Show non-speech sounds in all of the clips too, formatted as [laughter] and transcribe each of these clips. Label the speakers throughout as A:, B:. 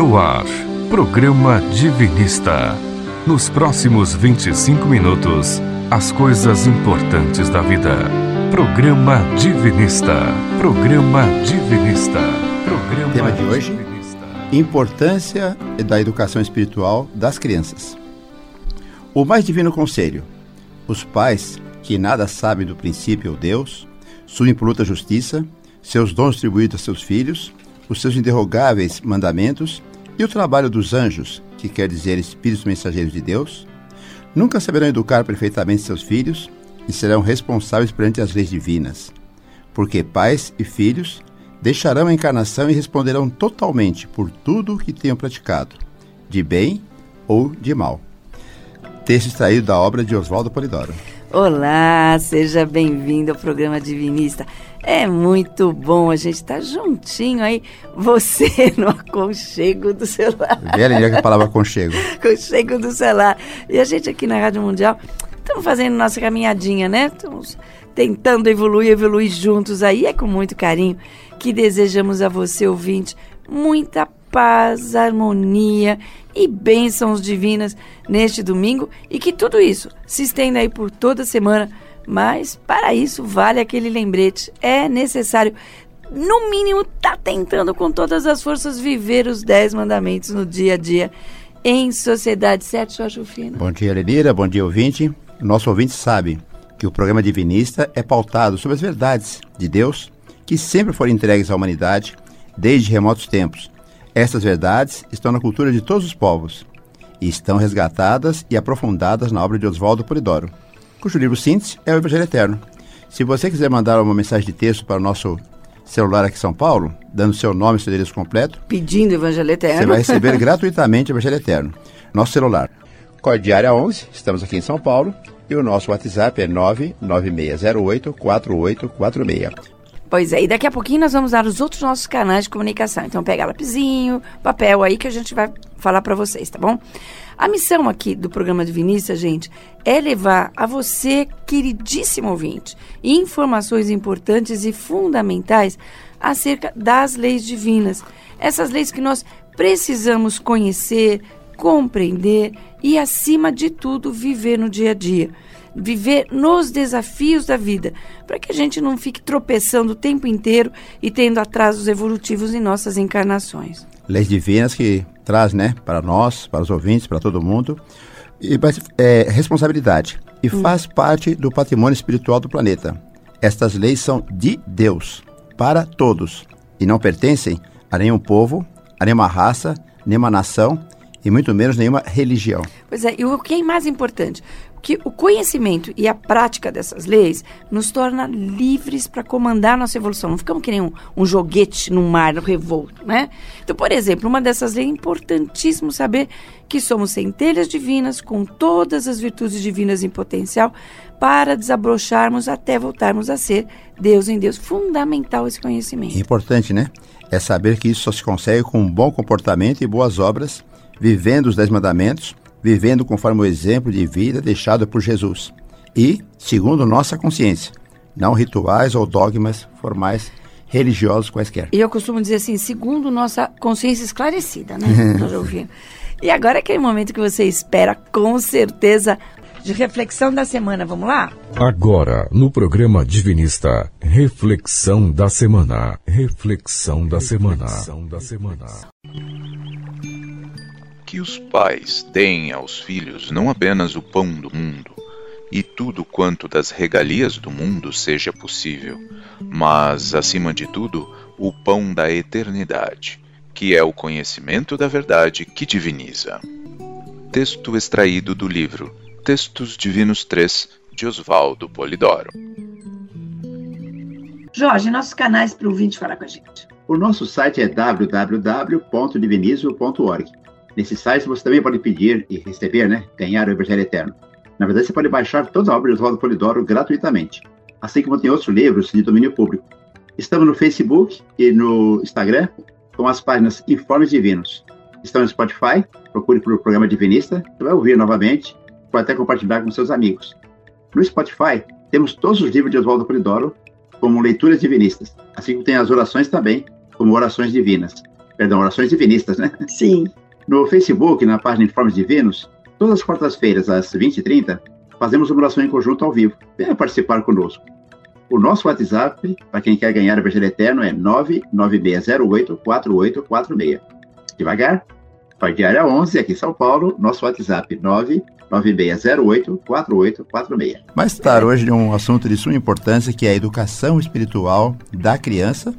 A: No ar, programa Divinista. Nos próximos 25 minutos, as coisas importantes da vida. Programa Divinista. Programa Divinista. Programa
B: Tema de hoje: Importância da educação espiritual das crianças. O mais divino conselho: os pais que nada sabem do princípio ou Deus, sua impoluta justiça, seus dons distribuídos a seus filhos, os seus interrogáveis mandamentos e o trabalho dos anjos, que quer dizer espíritos mensageiros de Deus, nunca saberão educar perfeitamente seus filhos e serão responsáveis perante as leis divinas, porque pais e filhos deixarão a encarnação e responderão totalmente por tudo o que tenham praticado, de bem ou de mal. Texto extraído da obra de Oswaldo Polidoro.
C: Olá, seja bem-vindo ao programa Divinista. É muito bom a gente estar tá juntinho aí, você [laughs] no aconchego do celular.
B: Velha que a palavra aconchego. [laughs]
C: aconchego do celular. E a gente aqui na Rádio Mundial, estamos fazendo nossa caminhadinha, né? Estamos tentando evoluir, evoluir juntos aí. É com muito carinho que desejamos a você, ouvinte, muita paz, harmonia e bênçãos divinas neste domingo e que tudo isso se estenda aí por toda semana. Mas para isso vale aquele lembrete. É necessário, no mínimo, tá tentando com todas as forças viver os dez mandamentos no dia a dia em sociedade, certo, Jorge Fino?
B: Bom dia, Lenira. Bom dia, ouvinte. Nosso ouvinte sabe que o programa Divinista é pautado sobre as verdades de Deus que sempre foram entregues à humanidade desde remotos tempos essas verdades estão na cultura de todos os povos e estão resgatadas e aprofundadas na obra de Oswaldo Polidoro, cujo livro síntese é o Evangelho Eterno. Se você quiser mandar uma mensagem de texto para o nosso celular aqui em São Paulo, dando seu nome e seu endereço completo,
C: pedindo Evangelho Eterno,
B: você vai [laughs] receber gratuitamente o Evangelho Eterno. Nosso celular, Cordiária 11, estamos aqui em São Paulo, e o nosso WhatsApp é 99608 4846.
C: Pois é, e daqui a pouquinho nós vamos dar os outros nossos canais de comunicação. Então pega lapisinho, papel aí que a gente vai falar para vocês, tá bom? A missão aqui do programa de Vinícius, gente, é levar a você, queridíssimo ouvinte, informações importantes e fundamentais acerca das leis divinas. Essas leis que nós precisamos conhecer, compreender e, acima de tudo, viver no dia a dia viver nos desafios da vida, para que a gente não fique tropeçando o tempo inteiro e tendo atrasos evolutivos em nossas encarnações.
B: Leis divinas que traz, né, para nós, para os ouvintes, para todo mundo, e é, responsabilidade e hum. faz parte do patrimônio espiritual do planeta. Estas leis são de Deus para todos e não pertencem a nenhum povo, a nenhuma raça, nenhuma nação e muito menos nenhuma religião.
C: Pois é, e o que é mais importante? Que o conhecimento e a prática dessas leis nos torna livres para comandar nossa evolução. Não ficamos que nem um, um joguete no mar revolto, né? Então, por exemplo, uma dessas leis é importantíssimo saber que somos centelhas divinas com todas as virtudes divinas em potencial para desabrocharmos até voltarmos a ser Deus em Deus. Fundamental esse conhecimento.
B: Importante, né? É saber que isso só se consegue com um bom comportamento e boas obras, vivendo os dez mandamentos vivendo conforme o exemplo de vida deixado por Jesus e segundo nossa consciência, não rituais ou dogmas formais religiosos quaisquer.
C: E eu costumo dizer assim, segundo nossa consciência esclarecida, né? [laughs] Nós ouvimos. E agora é aquele momento que você espera com certeza de reflexão da semana. Vamos lá?
A: Agora, no programa Divinista, reflexão da semana. Reflexão da semana. Reflexão da semana
D: que os pais deem aos filhos não apenas o pão do mundo e tudo quanto das regalias do mundo seja possível, mas, acima de tudo, o pão da eternidade, que é o conhecimento da verdade que diviniza. Texto extraído do livro Textos Divinos 3, de Oswaldo Polidoro.
C: Jorge, nossos canais para o ouvinte falar com a gente.
B: O nosso site é www.divinizo.org. Nesse site você também pode pedir e receber, né, ganhar o Evangelho Eterno. Na verdade, você pode baixar toda a obra de Oswaldo Polidoro gratuitamente, assim como tem outros livros de domínio público. Estamos no Facebook e no Instagram com as páginas Informes Divinos. Estamos no Spotify, procure por programa Divinista, você vai ouvir novamente, pode até compartilhar com seus amigos. No Spotify, temos todos os livros de Oswaldo Polidoro como leituras divinistas, assim como tem as orações também, como orações divinas. perdão, orações divinistas, né?
C: Sim.
B: No Facebook, na página Informes Divinos, todas as quartas-feiras, às 20h30, fazemos uma oração em conjunto ao vivo. Venha participar conosco. O nosso WhatsApp, para quem quer ganhar o Evangelho Eterno, é 996084846. Devagar. Para diária 11, aqui em São Paulo, nosso WhatsApp 996084846. Mas estar hoje de um assunto de suma importância, que é a educação espiritual da criança.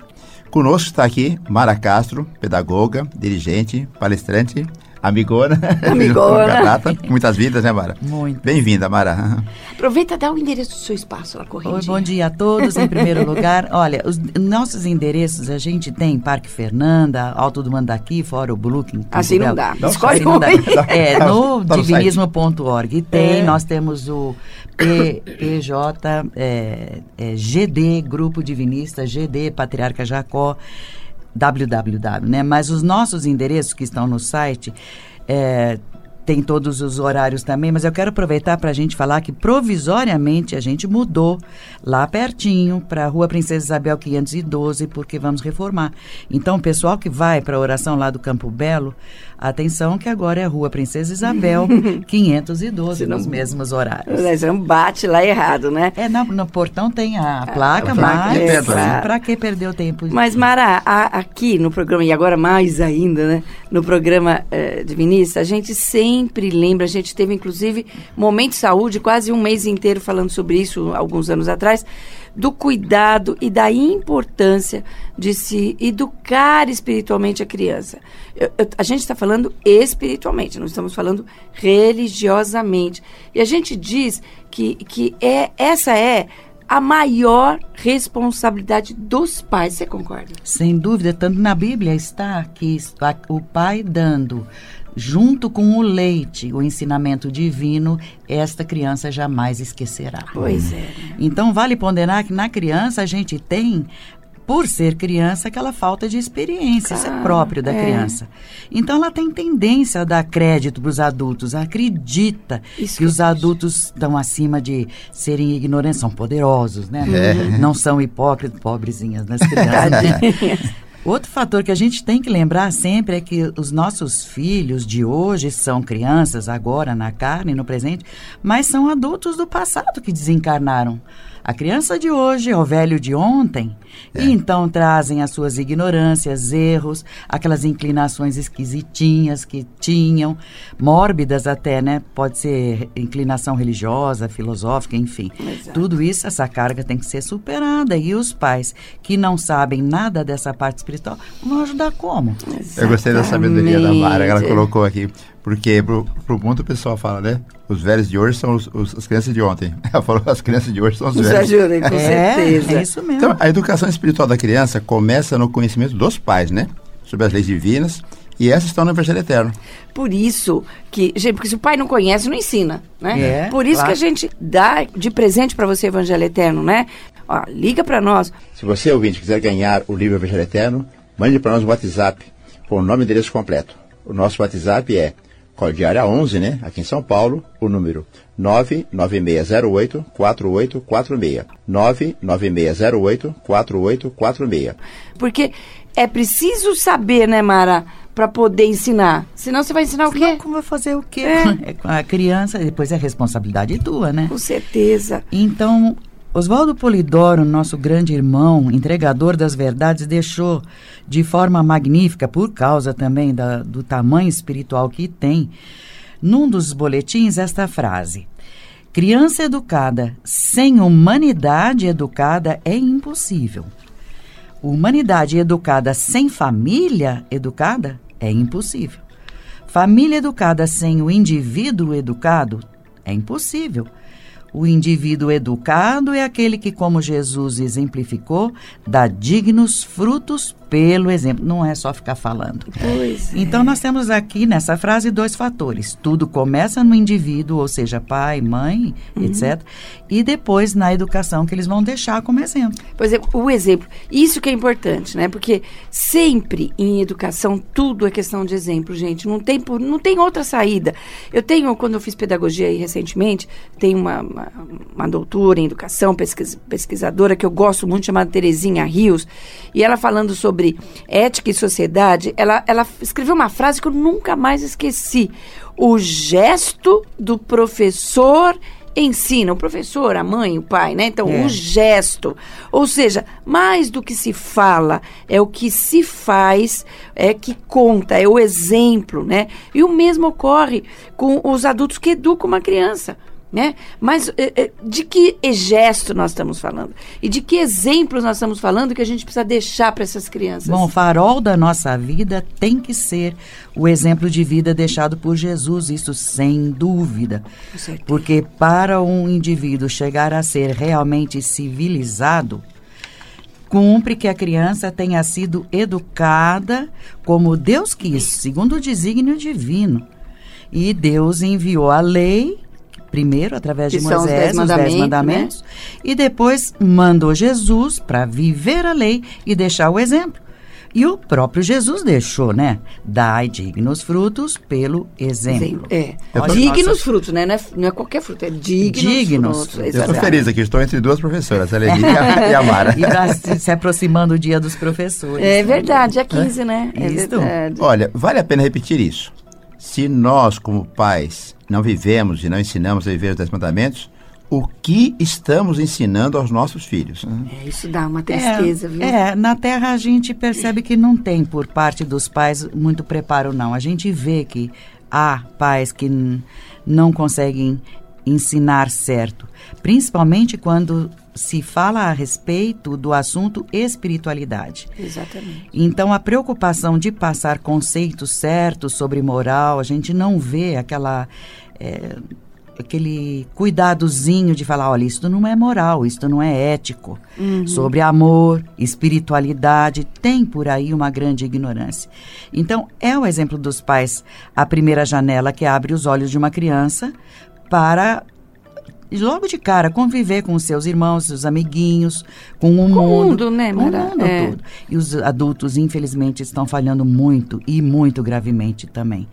B: Conosco está aqui Mara Castro, pedagoga, dirigente, palestrante, Amigona.
C: Amigona.
B: Muitas vidas, né, Mara?
E: Muito.
B: Bem-vinda, Mara.
C: Aproveita e dá o endereço do seu espaço lá correndo.
E: Oi, bom dia a todos. Em primeiro lugar, [laughs] olha, os nossos endereços a gente tem Parque Fernanda, Alto do Mandaqui, fora o Brooklyn.
C: Assim não dá.
B: Não,
C: Escolhe
E: Assim não dá. É,
B: Tá
E: no
B: tá
E: divinismo.org tem,
C: É.
E: nós temos o P- PJ, é, é, GD, Grupo Divinista, GD, Patriarca Jacó, www, né? Mas os nossos endereços que estão no site, é, tem todos os horários também, mas eu quero aproveitar para a gente falar que provisoriamente a gente mudou lá pertinho para a Rua Princesa Isabel 512, porque vamos reformar. Então, o pessoal que vai para a oração lá do Campo Belo, atenção que agora é a Rua Princesa Isabel [laughs] 512,
C: Senão-
E: nos mesmos horários.
C: Nós vamos bate lá errado, né?
E: É, no, no portão tem a placa,
B: a placa
E: mas
B: de
C: né?
E: para que perder o tempo?
C: Mas, Mara, a- aqui no programa, e agora mais ainda, né? No programa eh, Divinista, a gente sempre lembra, a gente teve inclusive Momento de Saúde, quase um mês inteiro falando sobre isso, alguns anos atrás, do cuidado e da importância de se educar espiritualmente a criança. Eu- eu- a gente está falando espiritualmente, não estamos falando religiosamente. E a gente diz que, que é, essa é a maior responsabilidade dos pais. Você concorda?
E: Sem dúvida, tanto na Bíblia está que o pai dando, junto com o leite, o ensinamento divino, esta criança jamais esquecerá.
C: Pois é.
E: Então, vale ponderar que na criança a gente tem, por ser criança, aquela falta de experiência. Isso é
C: Claro,
E: próprio da
C: é.
E: criança. Então, ela tem tendência a dar crédito para os adultos,
C: Isso
E: acredita
C: que
E: que
C: eu
E: os adultos estão acima de serem ignorantes, são poderosos, né?
B: É.
E: Não são hipócritas, pobrezinhas das crianças. [laughs] né? [laughs] Outro fator que a gente tem que lembrar sempre é que os nossos filhos de hoje são crianças, agora na carne, no presente, mas são adultos do passado que desencarnaram. A criança de hoje é o velho de ontem. E então trazem as suas ignorâncias, erros, aquelas inclinações esquisitinhas que tinham, mórbidas até, né? Pode ser inclinação religiosa, filosófica, enfim.
C: Exato.
E: Tudo isso, essa carga tem que ser superada. E os pais que não sabem nada dessa parte espiritual vão ajudar como?
B: Eu gostei da sabedoria da Mara, que ela
C: Exatamente.
B: colocou aqui. Porque pro, pro mundo o pessoal fala, né? Os velhos de hoje são os, os- as crianças de ontem. [laughs] Ela falou as crianças de hoje são os
C: Nos
B: velhos.
C: ajudem, com
E: é,
C: certeza.
E: é isso mesmo.
B: Então, a educação espiritual da criança começa no conhecimento dos pais, né? Sobre as leis divinas. E essas estão no Evangelho Eterno.
C: Por isso que, gente, porque se o pai não conhece, não ensina, né?
E: É,
C: Por isso
E: claro.
C: que a gente dá de presente para você Evangelho Eterno, né? Ó, liga para nós.
B: Se você, ouvinte, quiser ganhar o livro Evangelho Eterno, mande para nós um WhatsApp com o nome e endereço completo. O nosso WhatsApp é Cordiária 11, né? Aqui em São Paulo, o número 99608-4846. 99608-4846.
C: Porque é preciso saber, né, Mara, para poder ensinar. Senão você vai ensinar o
E: Senão,
C: quê?
E: como vai fazer o quê?
C: É. [laughs]
E: É com a criança, depois é responsabilidade tua, né?
C: Com certeza.
E: Então, Oswaldo Polidoro, nosso grande irmão, entregador das verdades, deixou de forma magnífica, por causa também da- do tamanho espiritual que tem, num dos boletins, esta frase: Criança educada sem humanidade educada é impossível. Humanidade educada sem família educada é impossível. Família educada sem o indivíduo educado é impossível. O indivíduo educado é aquele que, como Jesus exemplificou, dá dignos frutos pelo exemplo. Não é só ficar falando.
C: Pois é.
E: Então, nós temos aqui nessa frase dois fatores. Tudo começa no indivíduo, ou seja, pai, mãe, etc. E depois na educação que eles vão deixar como exemplo.
C: Por exemplo, o exemplo. Isso que é importante, né? Porque sempre em educação tudo é questão de exemplo, gente. Não tem, não tem outra saída. Eu tenho, quando eu fiz pedagogia aí recentemente, tem uma, uma, uma doutora em educação, pesquis- pesquisadora que eu gosto muito, chamada Terezinha Rios, e ela falando sobre sobre ética e sociedade, ela, ela escreveu uma frase que eu nunca mais esqueci. O gesto do professor ensina, o professor, a mãe, o pai, né? Então,
E: É.
C: o gesto. Ou seja, mais do que se fala, é o que se faz, é que conta, é o exemplo, né? E o mesmo ocorre com os adultos que educam uma criança. Né? Mas eh, eh, de que gesto nós estamos falando? E de que exemplos nós estamos falando que a gente precisa deixar para essas crianças?
E: Bom, o farol da nossa vida tem que ser o exemplo de vida deixado por Jesus, isso sem dúvida. Porque para um indivíduo chegar a ser realmente civilizado, cumpre que a criança tenha sido educada como Deus quis, segundo o desígnio divino. E Deus enviou a lei, primeiro através
C: Que
E: de
C: são os
E: Moisés,
C: dez
E: os
C: mandamentos,
E: dez
C: né?
E: mandamentos, e depois mandou Jesus para viver a lei e deixar o exemplo. E o próprio Jesus deixou, né? Dai dignos frutos pelo exemplo.
C: É.
B: Tô-
C: Dignos
B: Nossa.
C: frutos, né? Não é, não é qualquer fruto, é dignos,
E: Dignos
C: frutos.
E: frutos.
B: Eu estou feliz aqui, estou entre duas professoras, a Leni e a, [laughs] e a Mara.
E: E tá se, se aproximando o dia dos professores.
C: É verdade, é 15, né? É
E: Isso.
C: verdade.
B: Olha, vale a pena repetir isso. Se nós, como pais, não vivemos e não ensinamos a viver os dez mandamentos, o que estamos ensinando aos nossos filhos?
C: É, isso dá uma tristeza,
E: é,
C: viu?
E: É, na Terra a gente percebe que não tem por parte dos pais muito preparo, não. A gente vê que há pais que não conseguem ensinar certo, principalmente quando se fala a respeito do assunto espiritualidade.
C: Exatamente.
E: Então, a preocupação de passar conceitos certos sobre moral, a gente não vê aquela. é, aquele cuidadozinho de falar, olha, isto não é moral, isto não é ético. Sobre amor, espiritualidade, tem por aí uma grande ignorância. Então, é o exemplo dos pais a primeira janela que abre os olhos de uma criança para logo de cara conviver com os seus irmãos, seus amiguinhos, com o
C: Com
E: mundo,
C: mundo, né,
E: com o mundo
C: É.
E: todo. E os adultos, infelizmente, estão falhando muito e muito gravemente também.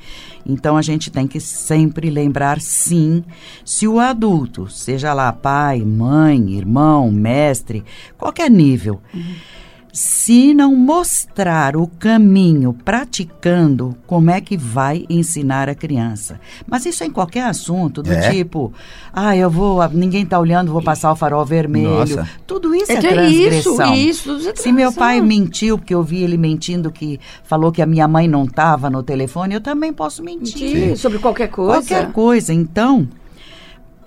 E: Então a gente tem que sempre lembrar, sim, se o adulto, seja lá pai, mãe, irmão, mestre, qualquer nível, se não mostrar o caminho praticando, como é que vai ensinar a criança? Mas isso é em qualquer assunto, do
B: É?
E: tipo, ah, eu vou, ninguém está olhando, vou passar o farol vermelho.
B: Nossa.
E: Tudo isso é,
C: É é
E: transgressão.
C: isso, isso é
E: Se meu pai mentiu, porque eu vi ele mentindo que falou que a minha mãe não estava no telefone, eu também posso mentir.
C: Mentir sobre qualquer coisa.
E: Qualquer coisa. Então,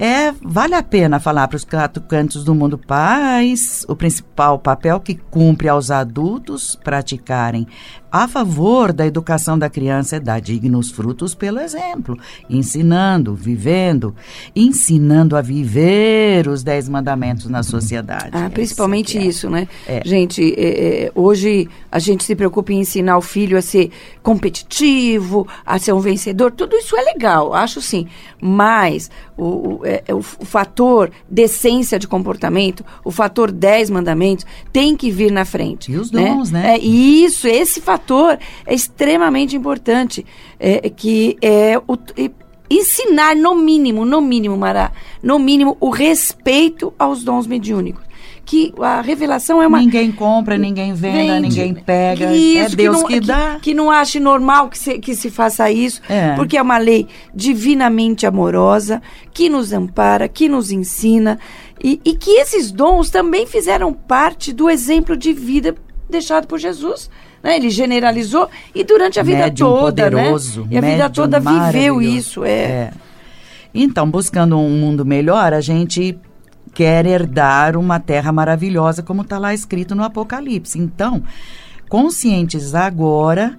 E: é, vale a pena falar para os quatro cantos do mundo pais o principal papel que cumpre aos adultos praticarem a favor da educação da criança é dar dignos frutos pelo exemplo, ensinando, vivendo, ensinando a viver os dez mandamentos na sociedade.
C: Ah, principalmente
E: que é.
C: isso, né?
E: É.
C: Gente, é, é, hoje a gente se preocupa em ensinar o filho a ser competitivo, a ser um vencedor. Tudo isso é legal, acho sim. Mas o, o, é, é o o fator decência de comportamento, o fator 10 mandamentos, tem que vir na frente.
E: E os dons, né?
C: É, e isso, esse fator é extremamente importante. É, que é o. Ensinar, no mínimo, no mínimo, Mará, no mínimo, o respeito aos dons mediúnicos. Que a revelação é uma.
E: Ninguém compra, ninguém venda,
C: Vende.
E: ninguém pega.
C: Isso,
E: é Deus que,
C: não,
E: dá.
C: Que, não ache normal que se, que se faça isso,
E: É.
C: porque é uma lei divinamente amorosa, que nos ampara, que nos ensina, e, e que esses dons também fizeram parte do exemplo de vida deixado por Jesus. Né? Ele generalizou e durante a vida
E: Médium
C: toda,
E: poderoso,
C: né? E a vida toda viveu isso. É.
E: É. Então, buscando um mundo melhor, a gente quer herdar uma terra maravilhosa, como está lá escrito no Apocalipse. Então, conscientes agora,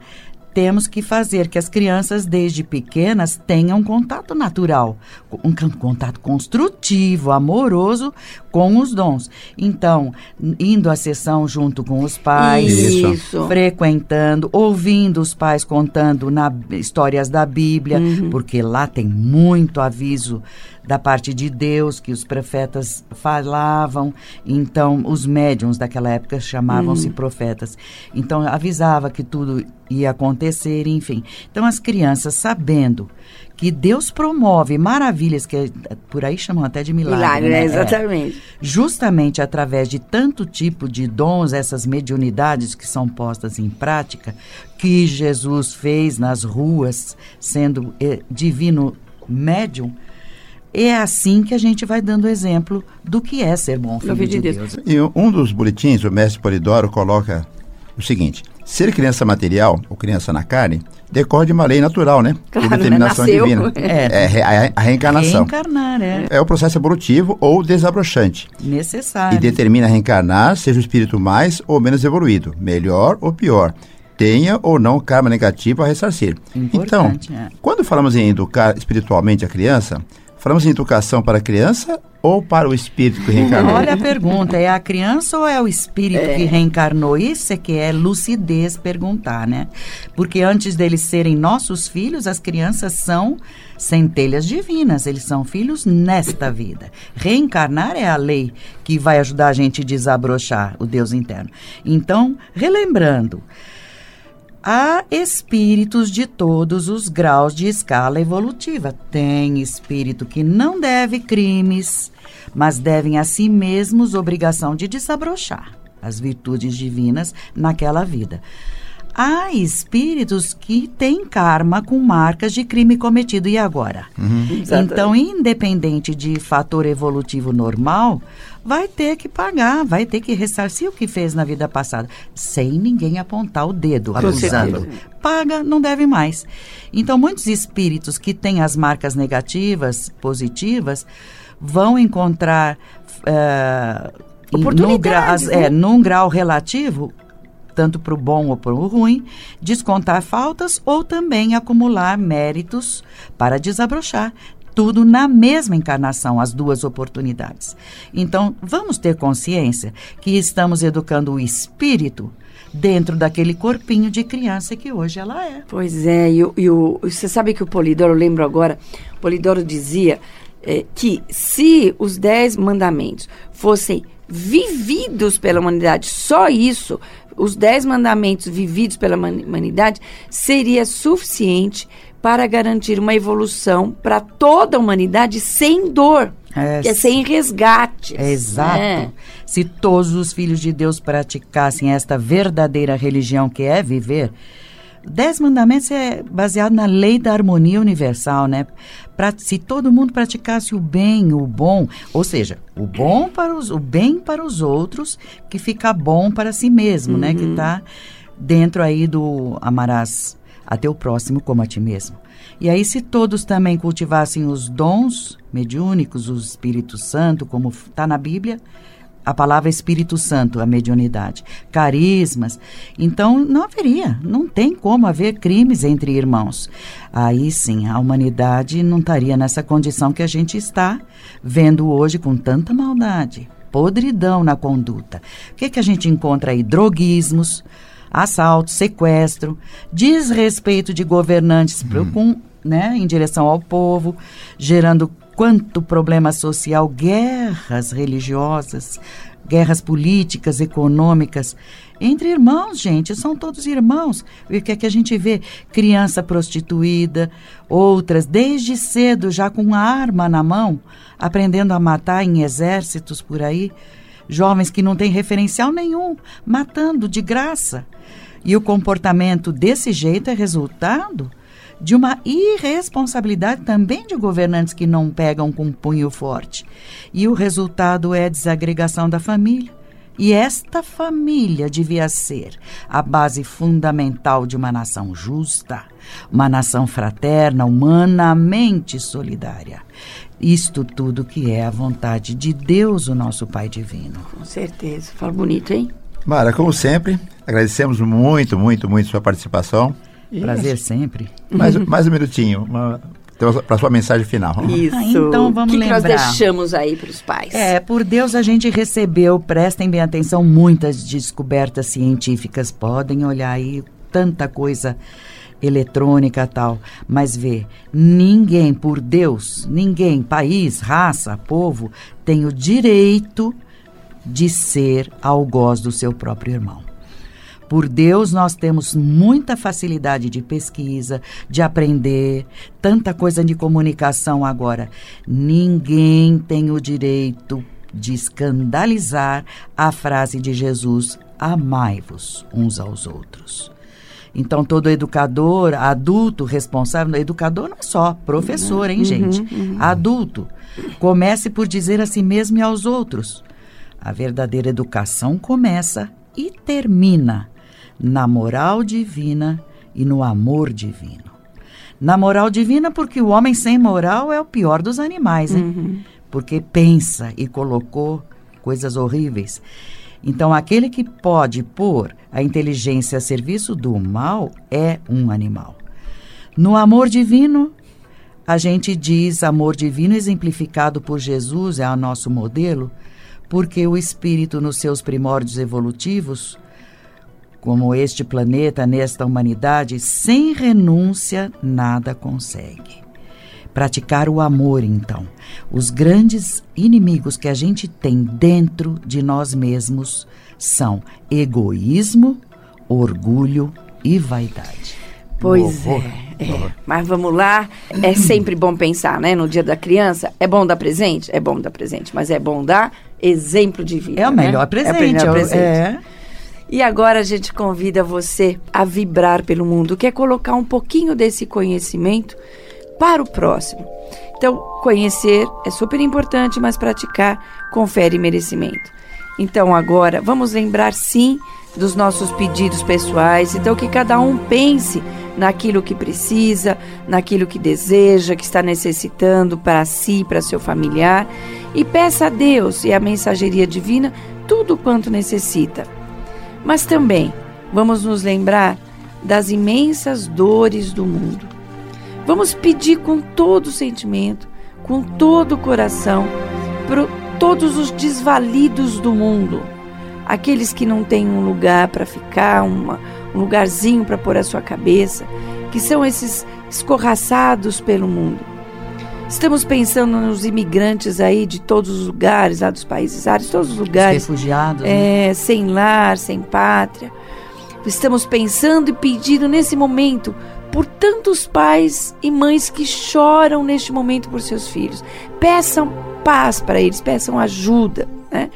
E: temos que fazer que as crianças, desde pequenas, tenham contato natural, um contato construtivo, amoroso com os dons. Então, indo à sessão junto com os pais,
B: Isso.
E: Frequentando, ouvindo os pais contando na, histórias da Bíblia,
C: Uhum.
E: porque lá tem muito aviso da parte de Deus que os profetas falavam. Então, os médiums daquela época chamavam-se
C: Uhum.
E: profetas. Então, avisava que tudo ia acontecer, enfim. Então, as crianças sabendo que Deus promove maravilhas, que por aí chamam até de milagre.
C: Milagre,
E: né?
C: né?
E: É.
C: exatamente.
E: justamente através de tanto tipo de dons, essas mediunidades que são postas em prática, que Jesus fez nas ruas, sendo eh, divino médium, é assim que a gente vai dando exemplo do que é ser bom filho de Deus.
B: E um dos boletins, o mestre Polidoro coloca o seguinte: ser criança material ou criança na carne decorre de uma lei natural, né?
C: Claro,
B: Por determinação
C: né? Nasceu.
B: divina.
E: É.
B: É, a, a reencarnação.
E: Reencarnar é
B: É o processo evolutivo ou desabrochante.
E: necessário.
B: E determina reencarnar, seja o espírito mais ou menos evoluído, melhor ou pior, tenha ou não karma negativo a ressarcir.
E: Importante,
B: então,
E: é.
B: quando falamos em educar espiritualmente a criança, falamos em educação para a criança ou para o espírito que reencarnou?
E: Olha a pergunta, é a criança ou é o espírito que reencarnou? Isso é que é lucidez perguntar, né? Porque antes deles serem nossos filhos, as crianças são centelhas divinas, eles são filhos nesta vida. Reencarnar é a lei que vai ajudar a gente a desabrochar o Deus interno. Então, relembrando, Há espíritos de todos os graus de escala evolutiva. Tem espírito que não deve crimes, mas devem a si mesmos obrigação de desabrochar as virtudes divinas naquela vida. Há espíritos que têm karma com marcas de crime cometido e agora.
C: Exatamente.
E: Então, independente de fator evolutivo normal, vai ter que pagar, vai ter que ressarcir o que fez na vida passada, sem ninguém apontar o dedo, acusando. Paga, não deve mais. Então, muitos espíritos que têm as marcas negativas, positivas, vão encontrar em- num, gra-
C: Oportunidades,
E: é,
C: né?
E: num grau relativo tanto para o bom ou para o ruim, descontar faltas ou também acumular méritos para desabrochar. Tudo na mesma encarnação, as duas oportunidades. Então, vamos ter consciência que estamos educando o espírito dentro daquele corpinho de criança que hoje ela é.
C: Pois é, e, o- e o- você sabe que o Polidoro, eu lembro agora, Polidoro dizia eh, que se os dez mandamentos fossem vividos pela humanidade, só isso, os dez mandamentos vividos pela mani- humanidade, seria suficiente para garantir uma evolução para toda a humanidade sem dor,
E: É,
C: que é sem resgate.
E: É exato. Se todos os filhos de Deus praticassem esta verdadeira religião que é viver, Dez mandamentos é baseado na lei da harmonia universal, né? Pra, se todo mundo praticasse o bem, o bom, ou seja, o bom para os, o bem para os outros, que fica bom para si mesmo, né? Que está dentro aí do amarás a teu próximo como a ti mesmo. E aí, se todos também cultivassem os dons mediúnicos, o Espírito Santo, como está na Bíblia, a palavra Espírito Santo, a mediunidade, carismas. Então, não haveria, não tem como haver crimes entre irmãos. Aí sim, a humanidade não estaria nessa condição que a gente está vendo hoje com tanta maldade, podridão na conduta. O que, que a gente encontra aí? Droguismos, assalto, sequestro, desrespeito de governantes pro- com, né, em direção ao povo, gerando quanto problema social, guerras religiosas, guerras políticas, econômicas. Entre irmãos, gente, são todos irmãos. E o que é que a gente vê? Criança prostituída, outras desde cedo já com arma na mão, aprendendo a matar em exércitos por aí. Jovens que não têm referencial nenhum, matando de graça. E o comportamento desse jeito é resultado de uma irresponsabilidade também de governantes que não pegam com punho forte. E o resultado é a desagregação da família. E esta família devia ser a base fundamental de uma nação justa, uma nação fraterna, humanamente solidária. Isto tudo que é a vontade de Deus, o nosso Pai Divino.
C: Com certeza. Fala bonito, hein?
B: Mara, como sempre, agradecemos muito, muito, muito sua participação. E
E: Prazer sempre.
B: Mais, mais um minutinho para sua mensagem final.
C: Isso.
E: Ah, então vamos
C: O que, que nós
E: lembrar.
C: deixamos aí para os pais?
E: É, por Deus a gente recebeu, prestem bem atenção, muitas descobertas científicas. Podem olhar aí tanta coisa eletrônica tal. Mas vê, ninguém, por Deus, ninguém, país, raça, povo, tem o direito de ser algoz do seu próprio irmão. Por Deus, nós temos muita facilidade de pesquisa, de aprender, tanta coisa de comunicação agora. Ninguém tem o direito de escandalizar a frase de Jesus: amai-vos uns aos outros. Então, todo educador, adulto responsável, educador não é só, professor, hein, gente? Uhum, uhum. Adulto. Comece por dizer a si mesmo e aos outros. A verdadeira educação começa e termina na moral divina e no amor divino. Na moral divina, porque o homem sem moral é o pior dos animais, hein? Uhum. Porque pensa e colocou coisas horríveis. Então, aquele que pode pôr a inteligência a serviço do mal é um animal. No amor divino, a gente diz amor divino exemplificado por Jesus é o nosso modelo, porque o espírito nos seus primórdios evolutivos como este planeta, nesta humanidade, sem renúncia, nada consegue. Praticar o amor, então. Os grandes inimigos que a gente tem dentro de nós mesmos são egoísmo, orgulho e vaidade.
C: Pois é, é. Mas vamos lá, é sempre bom pensar, né? No dia da criança, é bom dar presente? É bom dar presente, mas é bom dar exemplo de vida.
E: É o melhor né? presente. É o melhor presente. É.
C: E agora a gente convida você a vibrar pelo mundo, que é colocar um pouquinho desse conhecimento para o próximo. Então, conhecer é super importante, mas praticar confere merecimento. Então, agora, vamos lembrar sim dos nossos pedidos pessoais. Então, que cada um pense naquilo que precisa, naquilo que deseja, que está necessitando para si, para seu familiar, e peça a Deus e a mensageria divina tudo quanto necessita mas também vamos nos lembrar das imensas dores do mundo. Vamos pedir com todo o sentimento, com todo o coração, para todos os desvalidos do mundo, aqueles que não têm um lugar para ficar, uma, um lugarzinho para pôr a sua cabeça, que são esses escorraçados pelo mundo. Estamos pensando nos imigrantes aí de todos os lugares, lá dos países árabes, todos os lugares.
E: Os refugiados.
C: É, né? sem lar, sem pátria. Estamos pensando e pedindo nesse momento por tantos pais e mães que choram neste momento por seus filhos. Peçam paz para eles, peçam ajuda, né?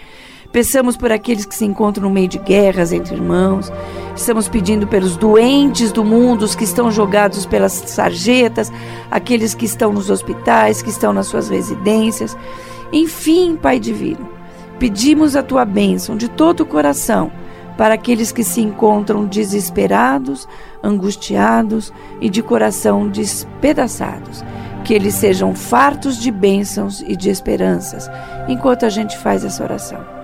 C: Peçamos por aqueles que se encontram no meio de guerras entre irmãos. Estamos pedindo pelos doentes do mundo, os que estão jogados pelas sarjetas, aqueles que estão nos hospitais, que estão nas suas residências. Enfim, Pai Divino, pedimos a tua bênção de todo o coração para aqueles que se encontram desesperados, angustiados e de coração despedaçados. Que eles sejam fartos de bênçãos e de esperanças, enquanto a gente faz essa oração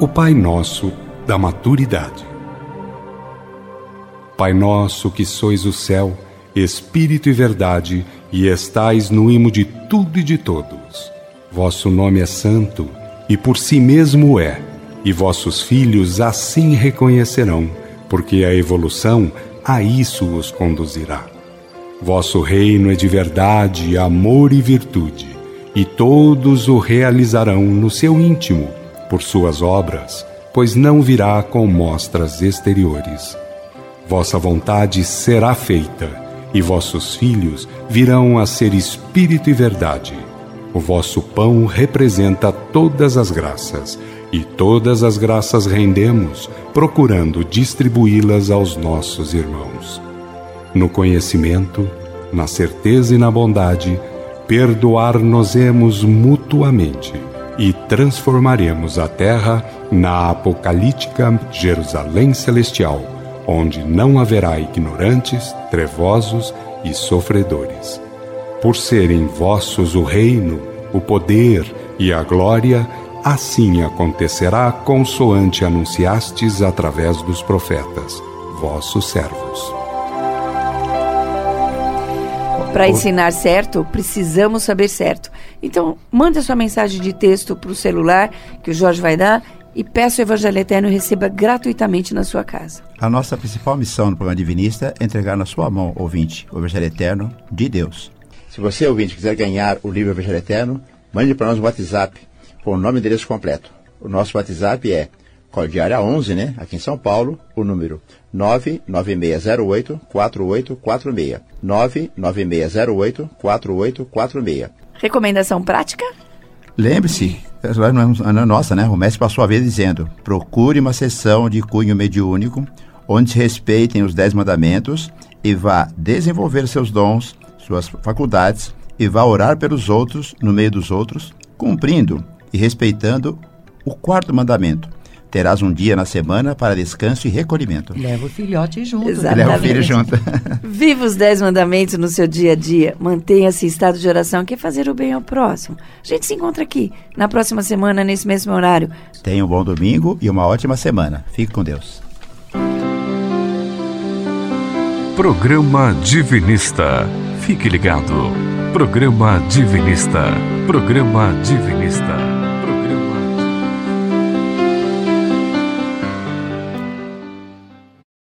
F: o Pai Nosso da maturidade. Pai nosso que sois o céu, Espírito e verdade, e estais no imo de tudo e de todos. Vosso nome é santo, e por si mesmo é, e vossos filhos assim reconhecerão, porque a evolução a isso os conduzirá. Vosso reino é de verdade, amor e virtude, e todos o realizarão no seu íntimo por suas obras, pois não virá com mostras exteriores. Vossa vontade será feita, e vossos filhos virão a ser espírito e verdade. O vosso pão representa todas as graças, e todas as graças rendemos, procurando distribuí-las aos nossos irmãos. No conhecimento, na certeza e na bondade, perdoar-nos-emos mutuamente e transformaremos a terra na apocalíptica Jerusalém Celestial, onde não haverá ignorantes, trevosos e sofredores. Por serem vossos o reino, o poder e a glória, assim acontecerá consoante anunciastes através dos profetas, vossos servos.
C: Para ensinar certo, precisamos saber certo. Então, mande a sua mensagem de texto para o celular que o Jorge vai dar e peça o Evangelho Eterno e receba gratuitamente na sua casa.
B: A nossa principal missão no programa Divinista é entregar na sua mão, ouvinte, o Evangelho Eterno de Deus. Se você, ouvinte, quiser ganhar o livro Evangelho Eterno, mande para nós um WhatsApp com o nome e endereço completo. O nosso WhatsApp é Cordiária 11, né? Aqui em São Paulo, o número 99608-4846. 99608-4846.
C: Recomendação prática?
B: Lembre-se, essa não é nossa, né? O mestre passou a vez dizendo: procure uma sessão de cunho mediúnico onde se respeitem os dez mandamentos e vá desenvolver seus dons, suas faculdades e vá orar pelos outros no meio dos outros, cumprindo e respeitando o quarto mandamento terás um dia na semana para descanso e recolhimento.
E: Leva o filhote junto.
C: Exatamente.
B: Leva o filho junto. [laughs]
C: Viva os dez mandamentos no seu dia a dia. Mantenha-se em estado de oração, que é fazer o bem ao próximo. A gente se encontra aqui na próxima semana, nesse mesmo horário.
B: Tenha um bom domingo e uma ótima semana. Fique com Deus.
A: Programa Divinista. Fique ligado. Programa Divinista. Programa Divinista.